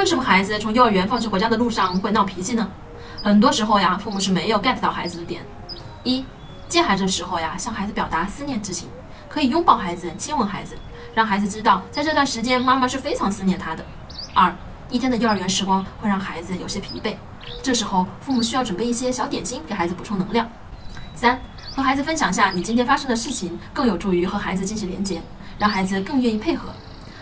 为什么孩子从幼儿园放学回家的路上会闹脾气呢？很多时候呀，父母是没有 get 到孩子的点。一，接孩子的时候呀，向孩子表达思念之情，可以拥抱孩子，亲吻孩子，让孩子知道在这段时间妈妈是非常思念他的。二，一天的幼儿园时光会让孩子有些疲惫，这时候父母需要准备一些小点心给孩子补充能量。三，和孩子分享下你今天发生的事情，更有助于和孩子进行连接，让孩子更愿意配合。